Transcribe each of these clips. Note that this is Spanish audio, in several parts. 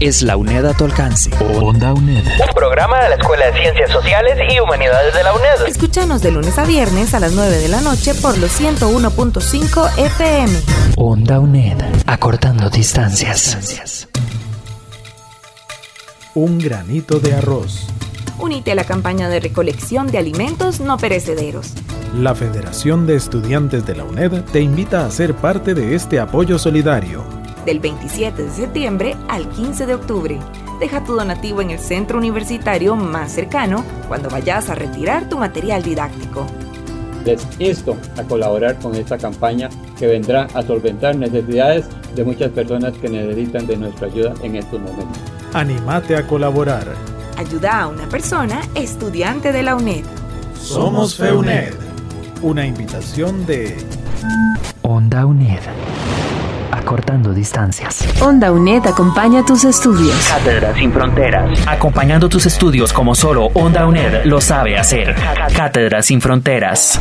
es la UNED a tu alcance. Onda UNED. Un programa de la Escuela de Ciencias Sociales y Humanidades de la UNED. Escúchanos de lunes a viernes a las 9 de la noche por los 101.5 FM. Onda UNED. Acortando distancias. Un granito de arroz. Únete a la campaña de recolección de alimentos no perecederos. La Federación de Estudiantes de la UNED te invita a ser parte de este apoyo solidario. Del 27 de septiembre al 15 de octubre. Deja tu donativo en el centro universitario más cercano cuando vayas a retirar tu material didáctico. Les insto a colaborar con esta campaña que vendrá a solventar necesidades de muchas personas que necesitan de nuestra ayuda en estos momentos. Anímate a colaborar. Ayuda a una persona estudiante de la UNED. Somos FEUNED. Una invitación de Onda UNED. Acortando distancias. Onda UNED acompaña tus estudios. Cátedra sin fronteras. Acompañando tus estudios como solo Onda UNED lo sabe hacer. Cátedra sin fronteras.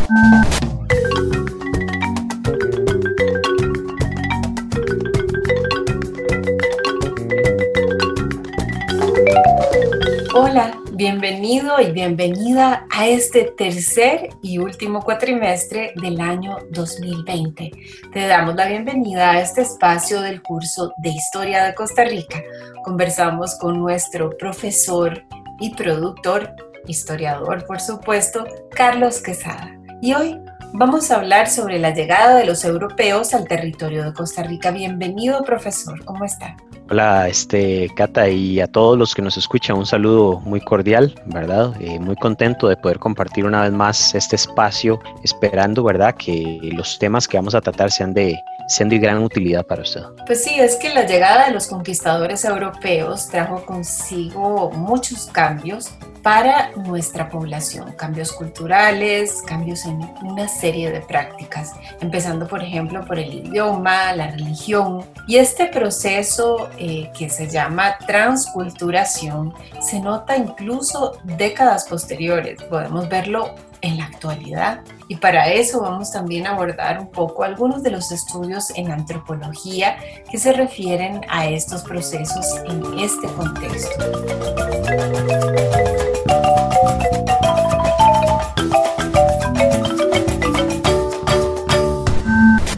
Bienvenido y bienvenida a este tercer y último cuatrimestre del año 2020. Te damos la bienvenida a este espacio del curso de Historia de Costa Rica. Conversamos con nuestro profesor y productor, historiador por supuesto, Carlos Quesada. Y hoy vamos a hablar sobre la llegada de los europeos al territorio de Costa Rica. Bienvenido profesor, ¿cómo está? Hola, este, Cata, y a todos los que nos escuchan, un saludo muy cordial, ¿verdad? Eh, muy contento de poder compartir una vez más este espacio, esperando, ¿verdad?, que los temas que vamos a tratar sean de, sean de gran utilidad para usted. Pues sí, es que la llegada de los conquistadores europeos trajo consigo muchos cambios para nuestra población, cambios culturales, cambios en una serie de prácticas, empezando por ejemplo por el idioma, la religión, y este proceso eh, que se llama transculturación se nota incluso décadas posteriores, podemos verlo en la actualidad. Y para eso vamos también a abordar un poco algunos de los estudios en antropología que se refieren a estos procesos en este contexto.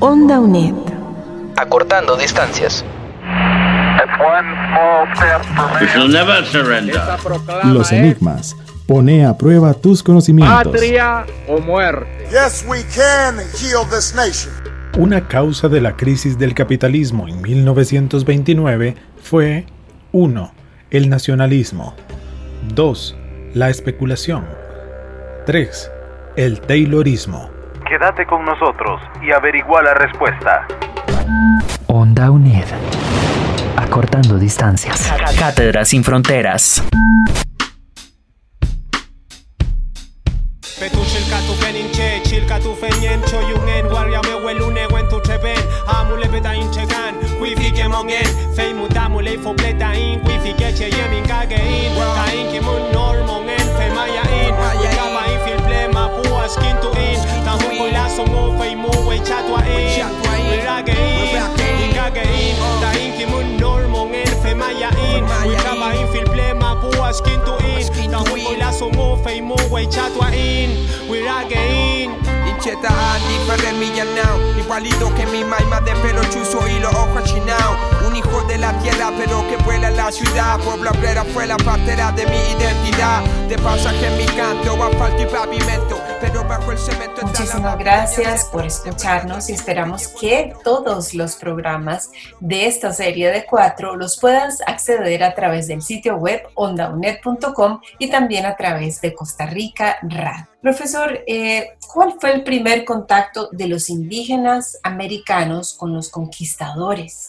Onda UNED. Acortando distancias. Los enigmas. Pone a prueba tus conocimientos. Patria o muerte. Yes, we can heal this nation. Una causa de la crisis del capitalismo en 1929 fue 1. El nacionalismo. 2. La especulación. 3. El Taylorismo. Quédate con nosotros y averigua la respuesta. Onda UNED. Acortando distancias. Cátedra sin fronteras. Petuchilkatu peninche, chilkatu fenyencho yungen warya me welune wentu treben amule beta inchegan wifi ke mongen fei mutamule fo pleta in wifi ke che yemin kage in ta in ki in ta hu ko la so mo fei mu we chatwa in. We rage in Incheta diferente milla now Igualito que mi maima de pelo chuzo y los ojos achinados la ciudad Pueblo obrera fue la partera de mi identidad De pasaje en mi canto, asfalto y pavimento Pero bajo el cemento está Muchísimas gracias por escucharnos y esperamos que todos los programas de esta serie de cuatro los puedas acceder a través del sitio web ondaunet.com y también a través de Costa Rica Radio. Profesor, eh, ¿cuál fue el primer contacto de los indígenas americanos con los conquistadores?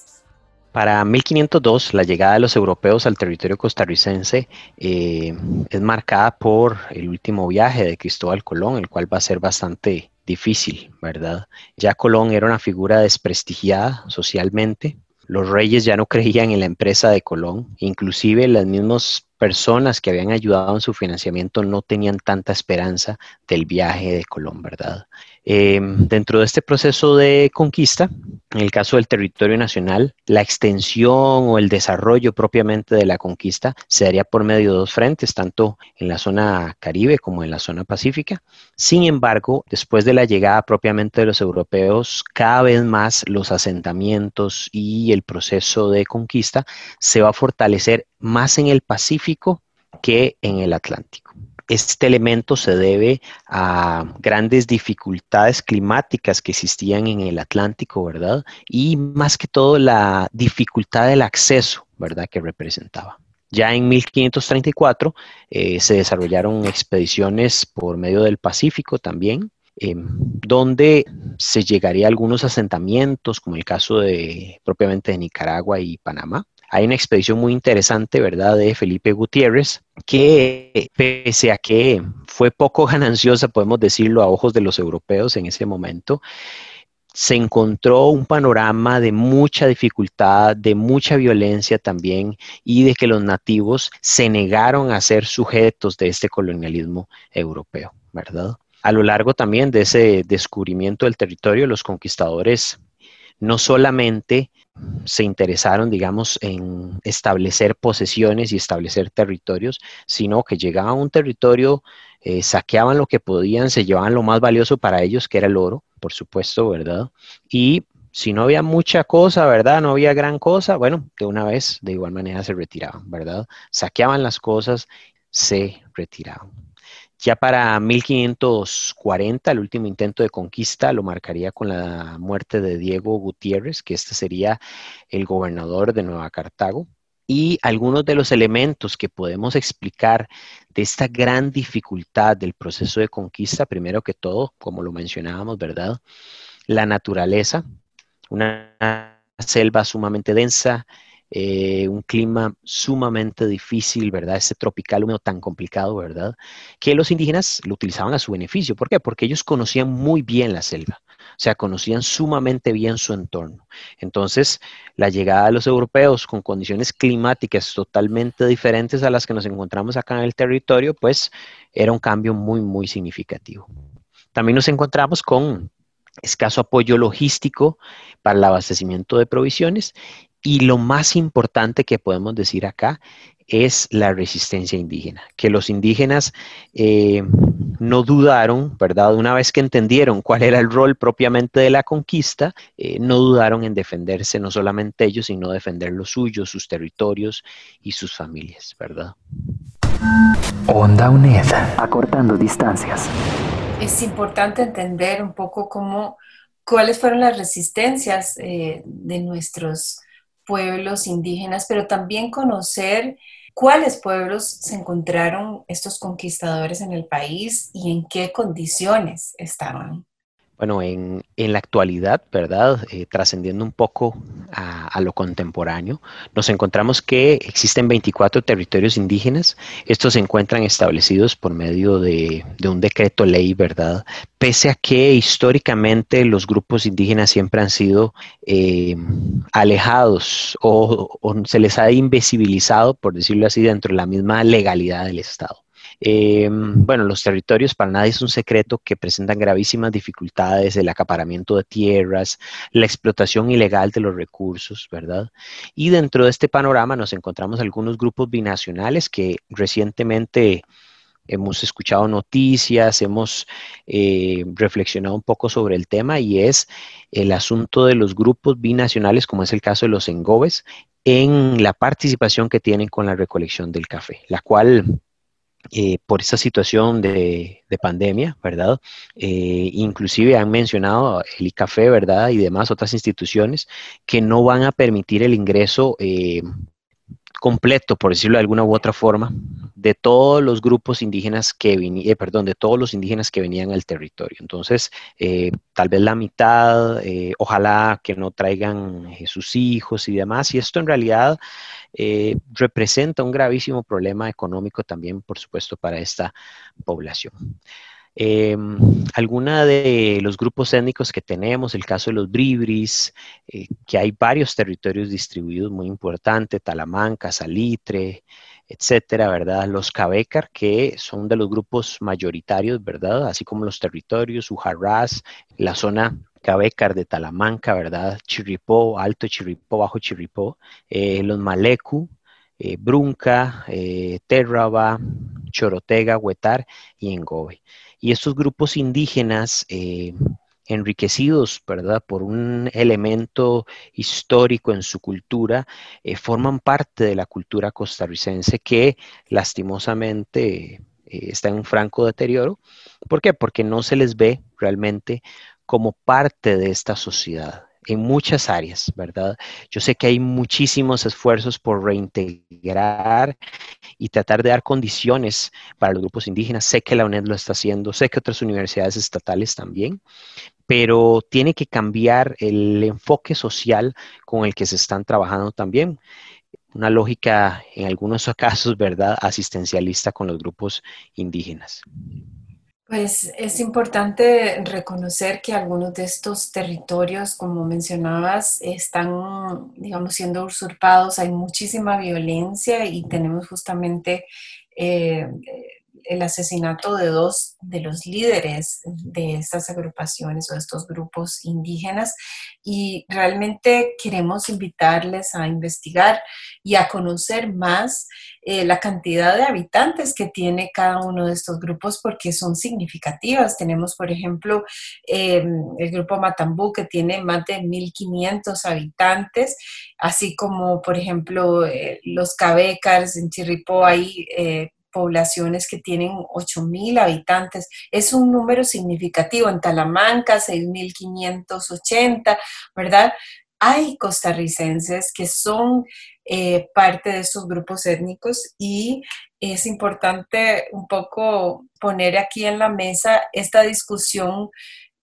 Para 1502, la llegada de los europeos al territorio costarricense eh, es marcada por el último viaje de Cristóbal Colón, el cual va a ser bastante difícil, ¿verdad? Ya Colón era una figura desprestigiada socialmente. Los reyes ya no creían en la empresa de Colón, inclusive las mismas personas que habían ayudado en su financiamiento no tenían tanta esperanza del viaje de Colón, ¿verdad? Em, dentro de este proceso de conquista, en el caso del territorio nacional, la extensión o el desarrollo propiamente de la conquista se daría por medio de dos frentes, tanto en la zona caribe como en la zona pacífica. Sin embargo, después de la llegada propiamente de los europeos, cada vez más los asentamientos y el proceso de conquista se va a fortalecer más en el Pacífico que en el Atlántico. Este elemento se debe a grandes dificultades climáticas que existían en el Atlántico, ¿verdad? Y más que todo la dificultad del acceso, ¿verdad? Que representaba. Ya en 1534 eh, se desarrollaron expediciones por medio del Pacífico también, em, donde se llegaría a algunos asentamientos, como el caso de propiamente de Nicaragua y Panamá. Hay una expedición muy interesante, ¿verdad?, de Felipe Gutiérrez, que pese a que fue poco gananciosa, podemos decirlo, a ojos de los europeos en ese momento, se encontró un panorama de mucha dificultad, de mucha violencia también, y de que los nativos se negaron a ser sujetos de este colonialismo europeo, ¿verdad? A lo largo también de ese descubrimiento del territorio, los conquistadores no solamente se interesaron, digamos, en establecer posesiones y establecer territorios, sino que llegaban a un territorio, eh, saqueaban lo que podían, se llevaban lo más valioso para ellos, que era el oro, por supuesto, ¿verdad? Y si no había mucha cosa, ¿verdad? No había gran cosa, bueno, de una vez, de igual manera se retiraban, ¿verdad? Saqueaban las cosas, se retiraban. Ya para 1540, el último intento de conquista lo marcaría con la muerte de Diego Gutiérrez, que este sería el gobernador de Nueva Cartago. Y algunos de los elementos que podemos explicar de esta gran dificultad del proceso de conquista, primero que todo, como lo mencionábamos, ¿verdad? La naturaleza, una selva sumamente densa, eh, un clima sumamente difícil, ¿verdad? Ese tropical húmedo tan complicado, ¿verdad? Que los indígenas lo utilizaban a su beneficio. ¿Por qué? Porque ellos conocían muy bien la selva, o sea, conocían sumamente bien su entorno. Entonces, la llegada de los europeos con condiciones climáticas totalmente diferentes a las que nos encontramos acá en el territorio, pues era un cambio muy, muy significativo. También nos encontramos con escaso apoyo logístico para el abastecimiento de provisiones y lo más importante que podemos decir acá es la resistencia indígena, que los indígenas eh, no dudaron, ¿verdad? Una vez que entendieron cuál era el rol propiamente de la conquista, eh, no dudaron en defenderse, no solamente ellos, sino defender los suyos, sus territorios y sus familias, ¿verdad? Onda UNED, acortando distancias. Es importante entender un poco cómo, cuáles fueron las resistencias eh, de nuestros pueblos indígenas, pero también conocer cuáles pueblos se encontraron estos conquistadores en el país y en qué condiciones estaban. Bueno, en, la actualidad, ¿verdad? Eh, trascendiendo un poco a, lo contemporáneo, nos encontramos que existen 24 territorios indígenas. Estos se encuentran establecidos por medio de, un decreto ley, ¿verdad? Pese a que históricamente los grupos indígenas siempre han sido eh, alejados o se les ha invisibilizado, por decirlo así, dentro de la misma legalidad del Estado. Eh, bueno, los territorios para nadie es un secreto que presentan gravísimas dificultades, el acaparamiento de tierras, la explotación ilegal de los recursos, ¿verdad? Y dentro de este panorama nos encontramos algunos grupos binacionales que recientemente hemos escuchado noticias, hemos eh, reflexionado un poco sobre el tema y es el asunto de los grupos binacionales, como es el caso de los engobes, en la participación que tienen con la recolección del café, la cual eh, por esta situación de, pandemia, ¿verdad? Eh, inclusive han mencionado el ICAFE, ¿verdad? Y demás otras instituciones que no van a permitir el ingreso eh, completo, por decirlo de alguna u otra forma, de todos los grupos indígenas que venían, eh, perdón, de todos los indígenas que venían al territorio. Entonces, eh, tal vez la mitad, eh, ojalá que no traigan sus hijos y demás. Y esto en realidad representa un gravísimo problema económico también, por supuesto, para esta población. Eh, alguna de los grupos étnicos que tenemos, el caso de los bribris, que hay varios territorios distribuidos muy importantes, Talamanca, Salitre, etcétera, ¿verdad? Los Cabecar, que son de los grupos mayoritarios, ¿verdad? Así como los territorios, Ujarrás, la zona Cabecar de Talamanca, ¿verdad? Chirripó, Alto Chirripó, Bajo Chirripó, eh, los Malecu, eh, Brunca, Terraba, Chorotega, Huetar y Engobe. Y estos grupos indígenas eh, enriquecidos, ¿verdad? Por un elemento histórico en su cultura, eh, forman parte de la cultura costarricense que lastimosamente eh, está en un franco deterioro. ¿Por qué? Porque no se les ve realmente como parte de esta sociedad en muchas áreas, ¿verdad? Yo sé que hay muchísimos esfuerzos por reintegrar y tratar de dar condiciones para los grupos indígenas. Sé que la UNED lo está haciendo, sé que otras universidades estatales también, pero tiene que cambiar el enfoque social con el que se están trabajando también. Una lógica, en algunos casos, ¿verdad?, asistencialista con los grupos indígenas. Pues es importante reconocer que algunos de estos territorios, como mencionabas, están, digamos, siendo usurpados. Hay muchísima violencia y tenemos justamente eh, el asesinato de dos de los líderes de estas agrupaciones o de estos grupos indígenas y realmente queremos invitarles a investigar y a conocer más eh, la cantidad de habitantes que tiene cada uno de estos grupos porque son significativas. Tenemos, por ejemplo, em, el grupo Matambú que tiene más de 1.500 habitantes, así como, por ejemplo, eh, los Cabecars en Chirripó, hay eh, poblaciones que tienen 8.000 habitantes. Es un número significativo. En Talamanca, 6.580, ¿verdad? Hay costarricenses que son eh, parte de estos grupos étnicos y es importante un poco poner aquí en la mesa esta discusión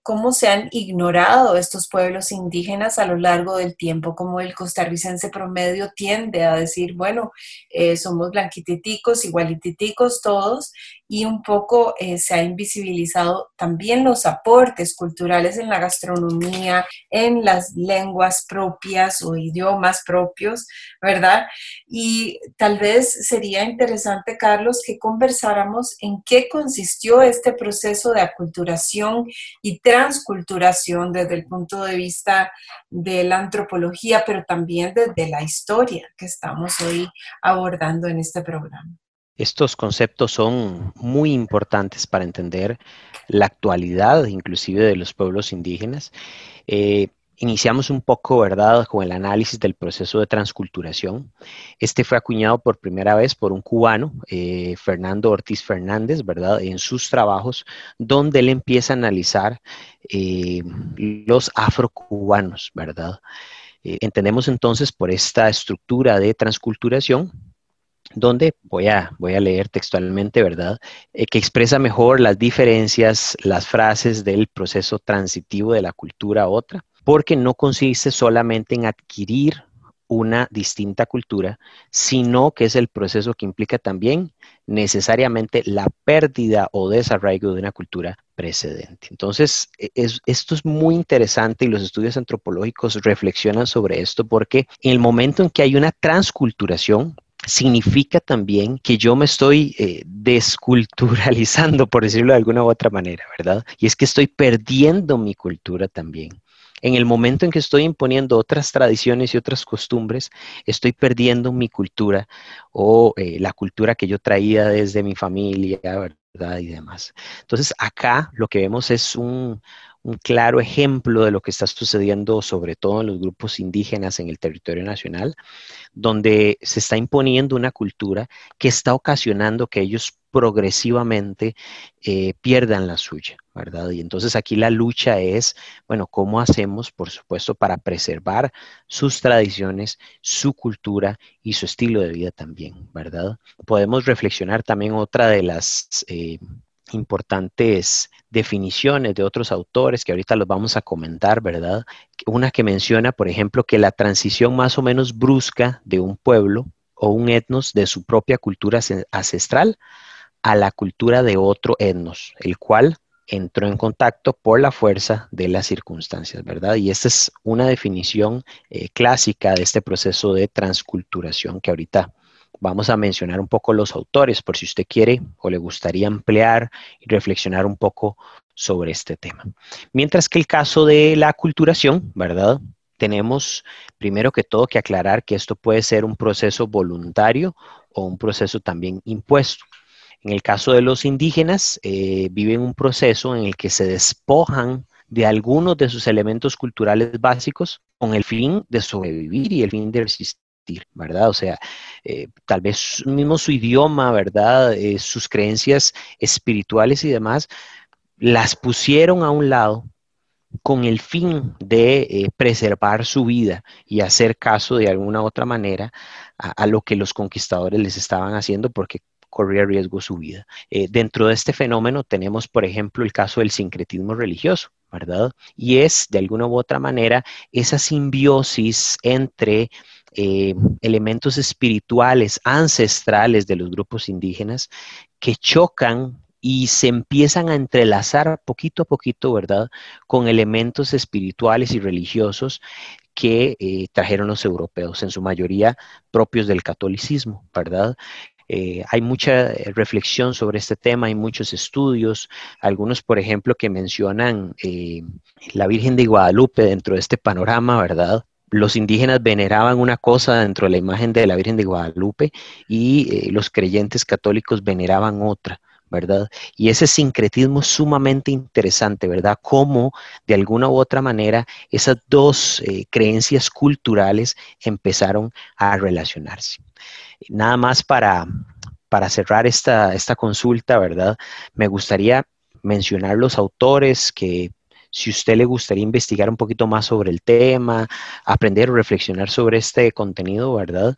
cómo se han ignorado estos pueblos indígenas a lo largo del tiempo, como el costarricense promedio tiende a decir, bueno, eh, somos blanquititicos, igualititicos todos, y un poco eh, se ha invisibilizado también los aportes culturales en la gastronomía, en las lenguas propias o idiomas propios, ¿verdad? Y tal vez sería interesante, Carlos, que conversáramos en qué consistió este proceso de aculturación y transculturación desde el punto de vista de la antropología, pero también desde la historia que estamos hoy abordando en este programa. Estos conceptos son muy importantes para entender la actualidad, inclusive de los pueblos indígenas. Eh, iniciamos un poco, ¿verdad?, con el análisis del proceso de transculturación. Este fue acuñado por primera vez por un cubano, eh, Fernando Ortiz Fernández, ¿verdad?, en sus trabajos, donde él empieza a analizar eh, los afrocubanos, ¿verdad? entendemos entonces por esta estructura de transculturación donde voy a, voy a leer textualmente, ¿verdad? Eh, que expresa mejor las diferencias, las frases del proceso transitivo de la cultura a otra, porque no consiste solamente en adquirir una distinta cultura, sino que es el proceso que implica también necesariamente la pérdida o desarraigo de una cultura precedente. Entonces, e, esto es muy interesante y los estudios antropológicos reflexionan sobre esto porque en el momento en que hay una transculturación, significa también que yo me estoy eh, desculturalizando, por decirlo de alguna u otra manera, ¿verdad? Y es que estoy perdiendo mi cultura también. En el momento en que estoy imponiendo otras tradiciones y otras costumbres, estoy perdiendo mi cultura o eh, la cultura que yo traía desde mi familia, ¿verdad? Y demás. Entonces, acá lo que vemos es un, un claro ejemplo de lo que está sucediendo, sobre todo en los grupos indígenas en el territorio nacional, donde se está imponiendo una cultura que está ocasionando que ellos progresivamente eh, pierdan la suya, ¿verdad? Y entonces aquí la lucha es, bueno, ¿cómo hacemos, por supuesto, para preservar sus tradiciones, su cultura y su estilo de vida también, ¿verdad? Podemos reflexionar también otra de las... Eh, importantes definiciones de otros autores que ahorita los vamos a comentar, ¿verdad? Una que menciona, por ejemplo, que la transición más o menos brusca de un pueblo o un etnos de su propia cultura ancestral a la cultura de otro etnos, el cual entró en contacto por la fuerza de las circunstancias, ¿verdad? Y esta es una definición eh, clásica de este proceso de transculturación que ahorita vamos a mencionar un poco los autores por si usted quiere o le gustaría ampliar y reflexionar un poco sobre este tema. Mientras que el caso de la aculturación, ¿verdad? Tenemos primero que todo que aclarar que esto puede ser un proceso voluntario o un proceso también impuesto. En el caso de los indígenas, eh, viven un proceso en el que se despojan de algunos de sus elementos culturales básicos con el fin de sobrevivir y el fin de resistir ¿verdad? O sea, eh, tal vez mismo su idioma, ¿verdad? Eh, sus creencias espirituales y demás, las pusieron a un lado con el fin de eh, preservar su vida y hacer caso de alguna otra manera a, lo que los conquistadores les estaban haciendo porque corría riesgo su vida. dentro de este fenómeno tenemos, por ejemplo, el caso del sincretismo religioso. ¿verdad? Y es, de alguna u otra manera, esa simbiosis entre eh, elementos espirituales ancestrales de los grupos indígenas que chocan y se empiezan a entrelazar poquito a poquito, ¿verdad?, con elementos espirituales y religiosos que eh, trajeron los europeos, en su mayoría propios del catolicismo, ¿verdad? Eh, hay mucha reflexión sobre este tema, hay muchos estudios, algunos, por ejemplo, que mencionan la Virgen de Guadalupe dentro de este panorama, ¿verdad? Los indígenas veneraban una cosa dentro de la imagen de la Virgen de Guadalupe y eh, los creyentes católicos veneraban otra. ¿verdad? Y ese sincretismo es sumamente interesante, ¿verdad? Cómo de alguna u otra manera esas dos eh, creencias culturales empezaron a relacionarse. Nada más para, para cerrar esta, esta consulta, ¿verdad? Me gustaría mencionar los autores que si usted le gustaría investigar un poquito más sobre el tema, aprender o reflexionar sobre este contenido, ¿verdad?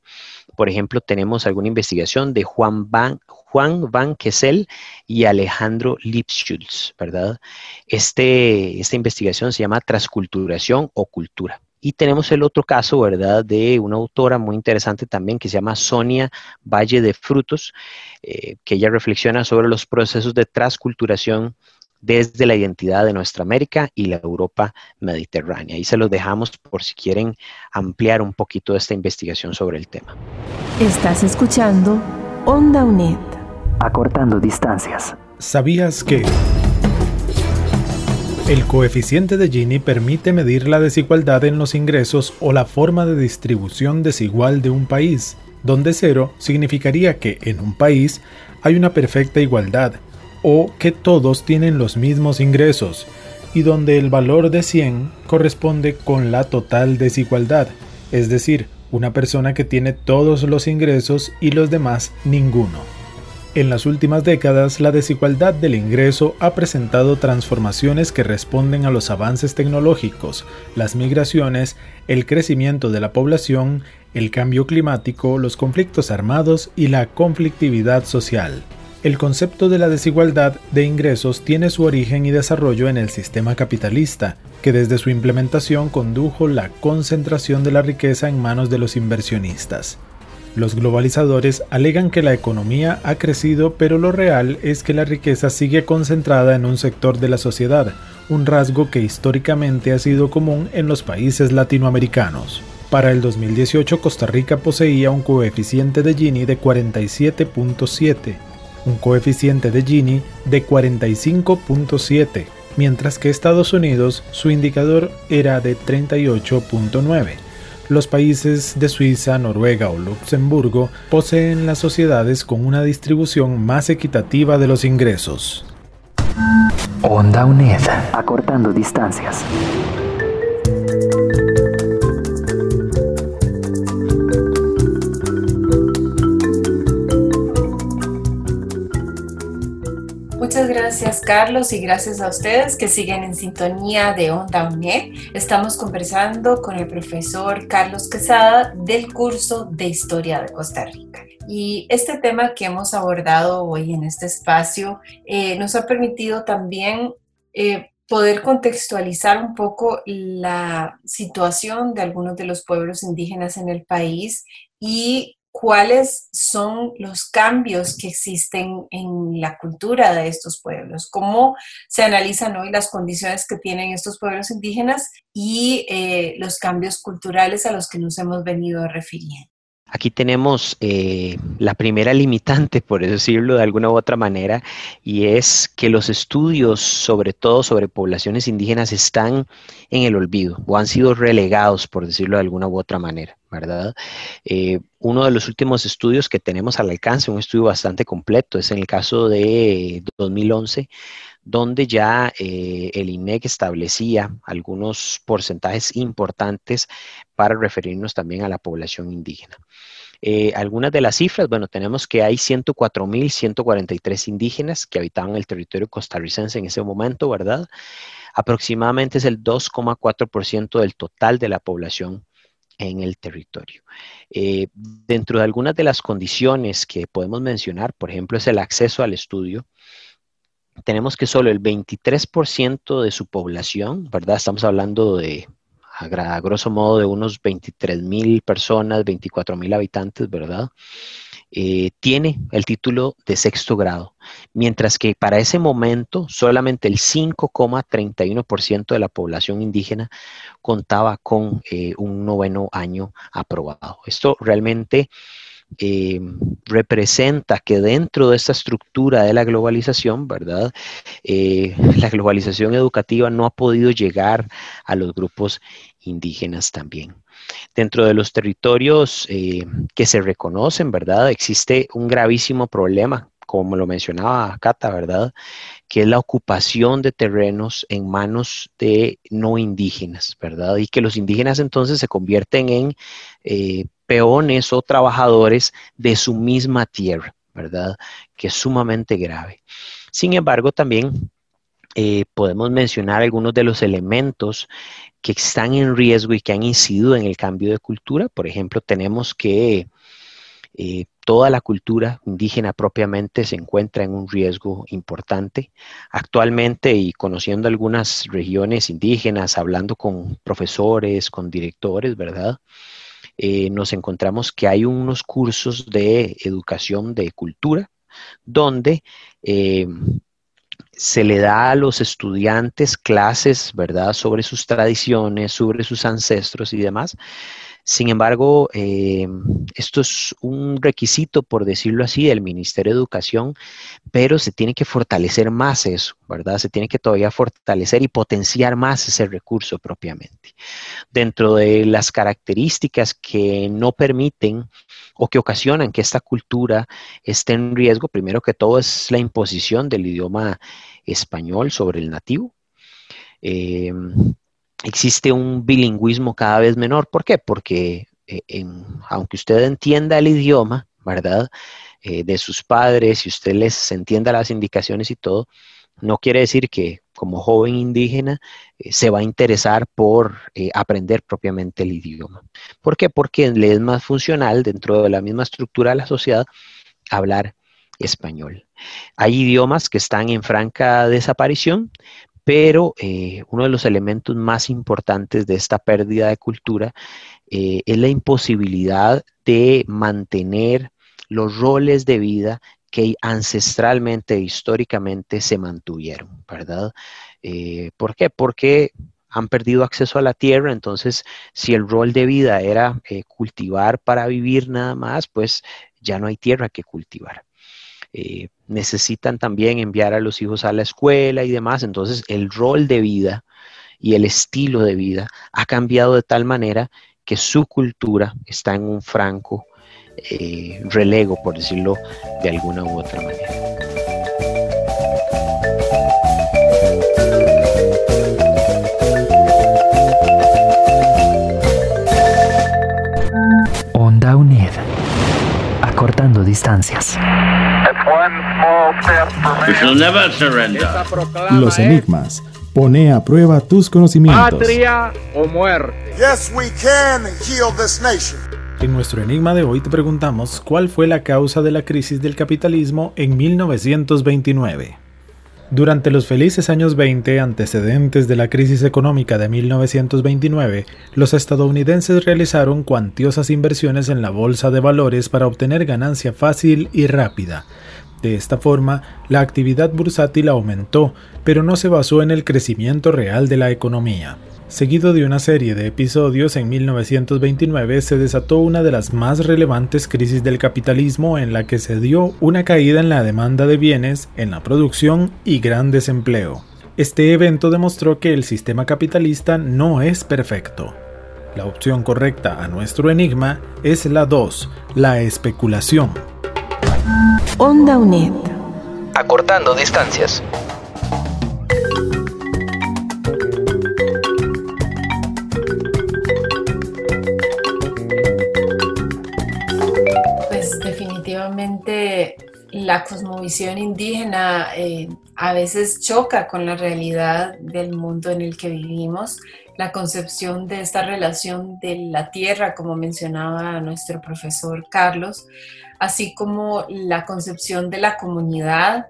Por ejemplo, tenemos alguna investigación de Juan Van, Juan Kessel y Alejandro Lipschutz, ¿verdad? Este, esta investigación se llama Transculturación o Cultura. Y tenemos el otro caso, ¿verdad?, de una autora muy interesante también que se llama Sonia Valle de Frutos, eh, que ella reflexiona sobre los procesos de transculturación desde la identidad de nuestra América y la Europa mediterránea. Ahí se los dejamos por si quieren ampliar un poquito esta investigación sobre el tema. Estás escuchando Onda UNED. Acortando distancias. ¿Sabías que... El coeficiente de Gini permite medir la desigualdad en los ingresos o la forma de distribución desigual de un país, donde cero significaría que en un país hay una perfecta igualdad o que todos tienen los mismos ingresos, y donde el valor de 100 corresponde con la total desigualdad, es decir, una persona que tiene todos los ingresos y los demás ninguno. En las últimas décadas, la desigualdad del ingreso ha presentado transformaciones que responden a los avances tecnológicos, las migraciones, el crecimiento de la población, el cambio climático, los conflictos armados y la conflictividad social. El concepto de la desigualdad de ingresos tiene su origen y desarrollo en el sistema capitalista, que desde su implementación condujo la concentración de la riqueza en manos de los inversionistas. Los globalizadores alegan que la economía ha crecido, pero lo real es que la riqueza sigue concentrada en un sector de la sociedad, un rasgo que históricamente ha sido común en los países latinoamericanos. Para el 2018 Costa Rica poseía un coeficiente de Gini de 47.7, un coeficiente de Gini de 45.7, mientras que Estados Unidos su indicador era de 38.9. Los países de Suiza, Noruega o Luxemburgo poseen las sociedades con una distribución más equitativa de los ingresos. Onda UNED, acortando distancias. Muchas gracias Carlos y gracias a ustedes que siguen en sintonía de Onda UNED. Estamos conversando con el profesor Carlos Quesada del curso de Historia de Costa Rica. Y este tema que hemos abordado hoy en este espacio eh, nos ha permitido también eh, poder contextualizar un poco la situación de algunos de los pueblos indígenas en el país y cuáles son los cambios que existen en la cultura de estos pueblos, cómo se analizan hoy las condiciones que tienen estos pueblos indígenas y eh, los cambios culturales a los que nos hemos venido refiriendo. Aquí tenemos eh, la primera limitante, por decirlo de alguna u otra manera, y es que los estudios, sobre todo sobre poblaciones indígenas, están en el olvido o han sido relegados, por decirlo de alguna u otra manera, ¿verdad? Eh, uno de los últimos estudios que tenemos al alcance, un estudio bastante completo, es en el caso de 2011, donde ya eh, el INEC establecía algunos porcentajes importantes para referirnos también a la población indígena. Eh, algunas de las cifras, bueno, tenemos que hay 104.143 indígenas que habitaban el territorio costarricense en ese momento, ¿verdad? Aproximadamente es el 2,4% del total de la población en el territorio. Eh, dentro de algunas de las condiciones que podemos mencionar, por ejemplo, es el acceso al estudio tenemos que solo el 23% de su población, ¿verdad? Estamos hablando de, a, grosso modo, de unos 23 mil personas, 24 mil habitantes, ¿verdad? Eh, tiene el título de sexto grado, mientras que para ese momento solamente el 5,31% de la población indígena contaba con eh, un noveno año aprobado. Esto realmente eh, representa que dentro de esta estructura de la globalización, ¿verdad? La globalización educativa no ha podido llegar a los grupos indígenas también. Dentro de los territorios eh, que se reconocen, ¿verdad? Existe un gravísimo problema, como lo mencionaba Cata, ¿verdad? Que es la ocupación de terrenos en manos de no indígenas, ¿verdad? Y que los indígenas entonces se convierten en peones o trabajadores de su misma tierra, ¿verdad? Que es sumamente grave. Sin embargo, también eh, podemos mencionar algunos de los elementos que están en riesgo y que han incidido en el cambio de cultura. Por ejemplo, tenemos que eh, toda la cultura indígena propiamente se encuentra en un riesgo importante. Actualmente, y conociendo algunas regiones indígenas, hablando con profesores, con directores, ¿verdad? Eh, nos encontramos que hay unos cursos de educación de cultura donde se le da a los estudiantes clases, ¿verdad?, sobre sus tradiciones, sobre sus ancestros y demás, sin embargo, eh, esto es un requisito, por decirlo así, del Ministerio de Educación, pero se tiene que fortalecer más eso, ¿verdad? Se tiene que todavía fortalecer y potenciar más ese recurso propiamente. Dentro de las características que no permiten o que ocasionan que esta cultura esté en riesgo, primero que todo es la imposición del idioma español sobre el nativo. Eh, existe un bilingüismo cada vez menor. ¿Por qué? Porque eh, aunque usted entienda el idioma, ¿verdad? Eh, de sus padres, y usted les entienda las indicaciones y todo, no quiere decir que como joven indígena eh, se va a interesar por aprender propiamente el idioma. ¿Por qué? Porque le es más funcional dentro de la misma estructura de la sociedad hablar español. Hay idiomas que están en franca desaparición, pero eh, uno de los elementos más importantes de esta pérdida de cultura eh, es la imposibilidad de mantener los roles de vida que ancestralmente, históricamente se mantuvieron, ¿verdad? Eh, ¿Por qué? Porque han perdido acceso a la tierra, entonces si el rol de vida era cultivar para vivir nada más, pues ya no hay tierra que cultivar. Necesitan también enviar a los hijos a la escuela y demás. Entonces el rol de vida y el estilo de vida ha cambiado de tal manera que su cultura está en un franco eh, relego, por decirlo de alguna u otra manera. acortando distancias. Los enigmas. Pone a prueba tus conocimientos. Patria o muerte. En nuestro enigma de hoy te preguntamos cuál fue la causa de la crisis del capitalismo en 1929. Durante los felices años 20 antecedentes de la crisis económica de 1929, los estadounidenses realizaron cuantiosas inversiones en la bolsa de valores para obtener ganancia fácil y rápida. De esta forma, la actividad bursátil aumentó, pero no se basó en el crecimiento real de la economía. Seguido de una serie de episodios, en 1929 se desató una de las más relevantes crisis del capitalismo en la que se dio una caída en la demanda de bienes, en la producción y gran desempleo. Este evento demostró que el sistema capitalista no es perfecto. La opción correcta a nuestro enigma es la 2, la especulación. Onda UNED. Acortando distancias. La cosmovisión indígena eh, a veces choca con la realidad del mundo en el que vivimos. La concepción de esta relación de la tierra, como mencionaba nuestro profesor Carlos, así como la concepción de la comunidad,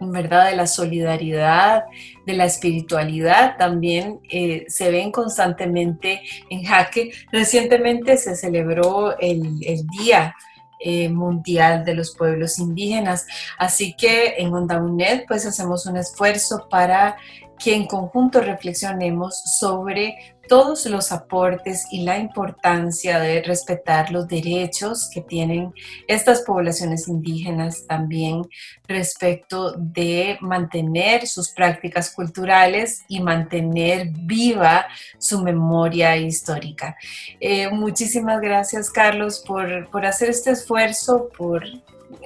¿verdad? De la solidaridad, de la espiritualidad también eh, se ven constantemente en jaque. Recientemente se celebró el, el Día eh, Mundial de los Pueblos Indígenas, así que en Onda UNED pues hacemos un esfuerzo para que en conjunto reflexionemos sobre todos los aportes y la importancia de respetar los derechos que tienen estas poblaciones indígenas también respecto de mantener sus prácticas culturales y mantener viva su memoria histórica. Eh, muchísimas gracias, Carlos, por, por hacer este esfuerzo, por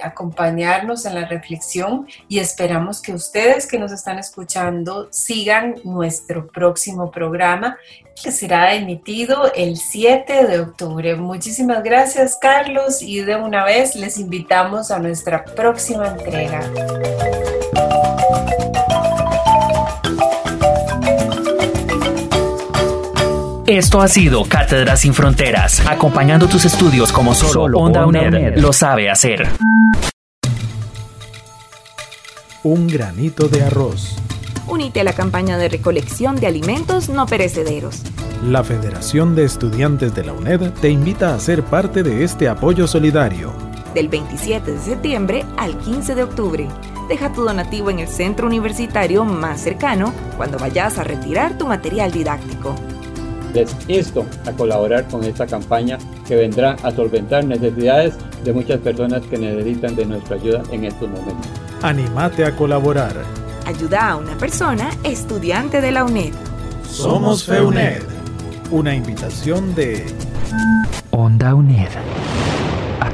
acompañarnos en la reflexión y esperamos que ustedes que nos están escuchando sigan nuestro próximo programa que será emitido el 7 de octubre. Muchísimas gracias Carlos y de una vez les invitamos a nuestra próxima entrega. Esto ha sido Cátedra sin Fronteras, acompañando tus estudios como solo, Onda, UNED, lo sabe hacer. Un granito de arroz. Únete a la campaña de recolección de alimentos no perecederos. La Federación de Estudiantes de la UNED te invita a ser parte de este apoyo solidario. Del 27 de septiembre al 15 de octubre. Deja tu donativo en el centro universitario más cercano cuando vayas a retirar tu material didáctico. Les insto a colaborar con esta campaña que vendrá a solventar necesidades de muchas personas que necesitan de nuestra ayuda en estos momentos. Anímate a colaborar. Ayuda a una persona estudiante de la UNED. Somos FEUNED. Una invitación de Onda UNED.